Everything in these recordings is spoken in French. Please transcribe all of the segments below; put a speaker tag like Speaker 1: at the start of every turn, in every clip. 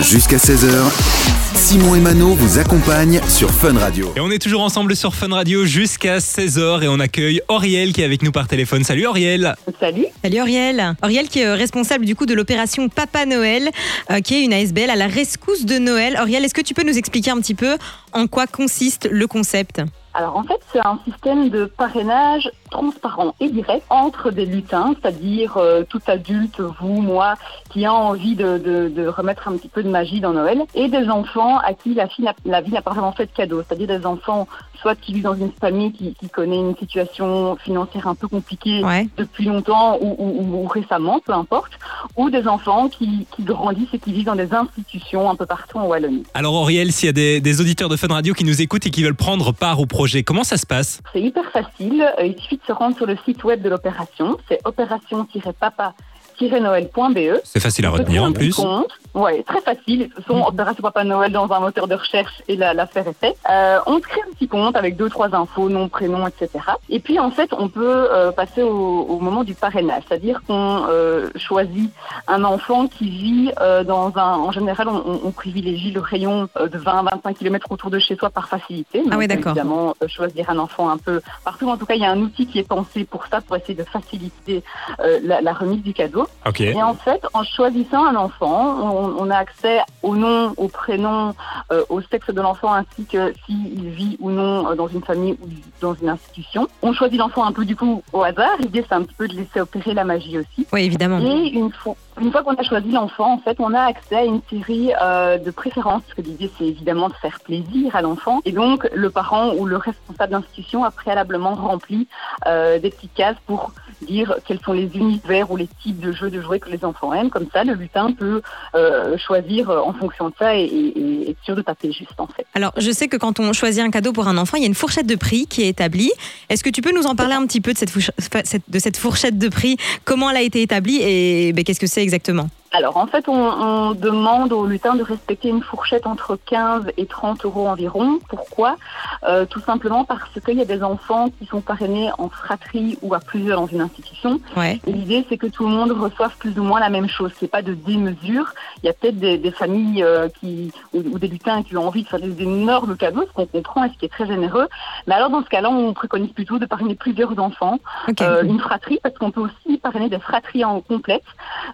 Speaker 1: Jusqu'à 16h, Simon et Mano vous accompagnent sur Fun Radio.
Speaker 2: Et on est toujours ensemble sur Fun Radio jusqu'à 16h et on accueille Auriel qui est avec nous par téléphone. Salut Auriel
Speaker 3: Salut.
Speaker 4: Salut Auriel. Auriel qui est responsable du coup de l'opération Papa Noël, euh, qui est une ASBL à la rescousse de Noël. Auriel, est-ce que tu peux nous expliquer un petit peu en quoi consiste le concept?
Speaker 3: Alors en fait, c'est un système de parrainage transparent et direct entre des lutins, c'est-à-dire euh, tout adulte, vous, moi, qui a envie de, de- de remettre un petit peu de magie dans Noël, et des enfants à qui la, vie n'a- la vie n'a pas vraiment fait de cadeau, c'est-à-dire des enfants soit qui vivent dans une famille qui, qui connaît une situation financière un peu compliquée
Speaker 4: Ouais.
Speaker 3: depuis longtemps ou, ou- ou- ou récemment, peu importe, ou des enfants qui, qui grandissent et qui vivent dans des institutions un peu partout en Wallonie.
Speaker 2: Alors Auriel, s'il y a des, des auditeurs de Fun Radio qui nous écoutent et qui veulent prendre part au projet, comment ça se passe?
Speaker 3: C'est hyper facile. Euh, Il suffit se rendre sur le site web de l'opération. C'est opération-papa-noël.be.
Speaker 2: C'est facile à retenir en plus.
Speaker 3: compte. Ouais, très facile. De toute façon, Papa Noël dans un moteur de recherche et la- l'affaire est faite. Euh, on se crée un petit compte avec deux, trois infos, nom, prénom, etc. Et puis, en fait, on peut euh, passer au, au moment du parrainage. C'est-à-dire qu'on euh, choisit un enfant qui vit euh, dans un... En général, on, on- on privilégie le rayon euh, de 20-25 km autour de chez soi par facilité.
Speaker 4: Ah
Speaker 3: Donc,
Speaker 4: d'accord.
Speaker 3: Évidemment, euh, choisir un enfant un peu partout. En tout cas, il y a un outil qui est pensé pour ça, pour essayer de faciliter euh, la, la remise du cadeau.
Speaker 2: Ok.
Speaker 3: Et en fait, en choisissant un enfant, on, on a accès au nom, au prénom, euh, au sexe de l'enfant, ainsi que s'il vit ou non euh, dans une famille ou dans une institution. On choisit l'enfant un peu du coup au hasard. L'idée, c'est un petit peu de laisser opérer la magie aussi.
Speaker 4: Oui, évidemment.
Speaker 3: Et une fois, une fois qu'on a choisi l'enfant, en fait, on a accès à une série euh, de préférences. Parce que l'idée, c'est évidemment de faire plaisir à l'enfant. Et donc, le parent ou le responsable d'institution a préalablement rempli euh, des petites cases pour quels sont les univers ou les types de jeux de jouets que les enfants aiment. Comme ça, le lutin peut euh, choisir euh, en fonction de ça et, et- et être sûr de taper juste, en fait.
Speaker 4: Alors, je sais que quand on choisit un cadeau pour un enfant, il y a une fourchette de prix qui est établie. Est-ce que tu peux nous en parler un petit peu de cette fourchette de prix? Comment elle a été établie et ben, qu'est-ce que c'est exactement?
Speaker 3: Alors, en fait, on, on demande aux lutins de respecter une fourchette entre 15 et 30 euros environ. Pourquoi? Euh, Tout simplement parce qu'il y a des enfants qui sont parrainés en fratrie ou à plusieurs dans une institution.
Speaker 4: Ouais.
Speaker 3: L'idée, c'est que tout le monde reçoive plus ou moins la même chose, ait pas de démesure. Il y a peut-être des, des familles euh, qui, ou, ou des lutins qui ont envie de faire des énormes cadeaux, ce qu'on comprend et ce qui est très généreux. Mais alors, dans ce cas-là, on préconise plutôt de parrainer plusieurs enfants,
Speaker 4: Ok.
Speaker 3: euh, une fratrie, parce qu'on peut aussi parrainer des fratries en complète.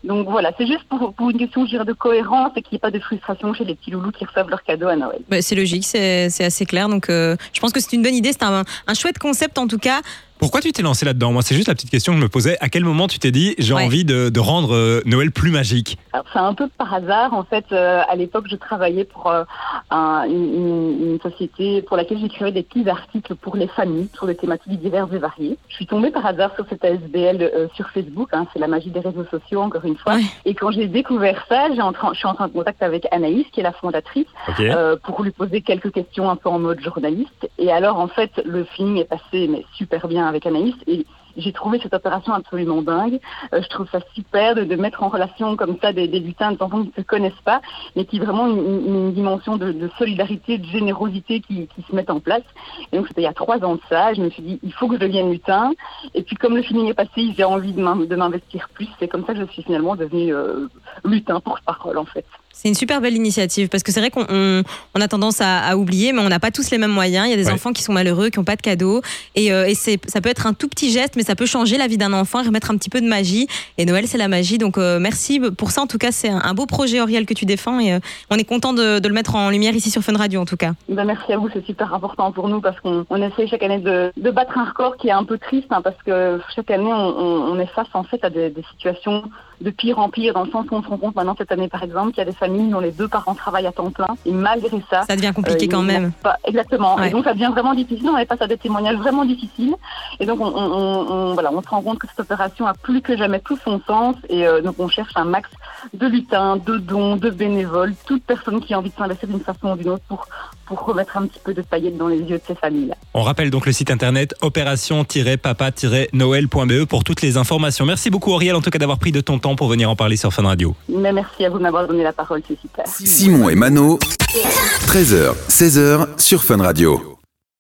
Speaker 3: Donc voilà, c'est juste pour, une question, dirais, de cohérence et qu'il n'y ait pas de frustration chez les petits loulous qui reçoivent leurs cadeaux à Noël.
Speaker 4: Ben, c'est logique, c'est c'est assez clair. Donc, euh, je pense que c'est une bonne idée. C'est un, un chouette concept en tout cas.
Speaker 2: Pourquoi tu t'es lancé là-dedans? Moi, c'est juste la petite question que je me posais. À quel moment tu t'es dit j'ai
Speaker 4: Ouais.
Speaker 2: envie de, de rendre euh, Noël plus magique?
Speaker 3: Alors c'est un peu par hasard. En fait, euh, à l'époque, je travaillais pour euh, un- une, société pour laquelle j'écrivais des petits articles pour les familles sur des thématiques diverses et variées. Je suis tombée par hasard sur cette ASBL euh, sur Facebook. hein, c'est la magie des réseaux sociaux, encore une fois.
Speaker 4: Ouais.
Speaker 3: Et quand j'ai découvert ça, j'ai entré- je suis entrée en contact avec Anaïs, qui est la fondatrice, euh, pour lui poser quelques questions un peu en mode journaliste. Et alors, en fait, le feeling est passé mais super bien avec Anaïs. Et j'ai trouvé cette opération absolument dingue. Euh, je trouve ça super de, de mettre en relation comme ça des, des lutins, des enfants qui ne se connaissent pas, mais qui vraiment une, dimension de, solidarité, de générosité qui, se mettent en place. Et donc, c'était il y a trois ans de ça. Je me suis dit, il faut que je devienne lutin. Et puis, comme le feeling est passé, j'ai envie de m'investir plus. C'est comme ça que je suis finalement devenue euh, lutin pour parole, en fait.
Speaker 4: C'est une super belle initiative parce que c'est vrai qu'on on, on a tendance à, à oublier, mais on n'a pas tous les mêmes moyens. Il y a des
Speaker 2: Ouais.
Speaker 4: enfants qui sont malheureux, qui n'ont pas de cadeaux. Et, euh, et ça peut être un tout petit geste, mais ça peut changer la vie d'un enfant et remettre un petit peu de magie. Et Noël, c'est la magie. Donc euh, merci pour ça. En tout cas, c'est un, un beau projet, Auriel, que tu défends. Et euh, on est content de, de le mettre en lumière ici sur Fun Radio, en tout cas.
Speaker 3: Ben, merci à vous, c'est super important pour nous parce qu'on on essaie chaque année de, de battre un record qui est un peu triste hein, parce que chaque année on, on, on est face en fait à des, des situations de pire en pire dans le sens où on se rend compte maintenant cette année par exemple qu'il y a des familles dont les deux parents travaillent à temps plein et malgré ça
Speaker 4: Ça devient compliqué
Speaker 3: euh,
Speaker 4: quand même.
Speaker 3: Pas, exactement.
Speaker 4: Ouais.
Speaker 3: Et donc ça devient vraiment difficile. On est face à des témoignages vraiment difficiles. Et donc on, on, on- on- voilà, on se rend compte que cette opération a plus que jamais tout son sens. Et euh, donc on cherche un max de lutins, de dons, de bénévoles, toute personne qui a envie de s'investir d'une façon ou d'une autre pour pour remettre un petit peu de paillettes dans les yeux de ces familles.
Speaker 2: On rappelle donc le site internet opération-papa-noël.be pour toutes les informations. Merci beaucoup Auriel en tout cas d'avoir pris de ton temps pour venir en parler sur Fun Radio.
Speaker 3: Mais merci à vous de m'avoir donné la parole, c'est super.
Speaker 1: Simon et Mano, 13h, 16h sur Fun Radio.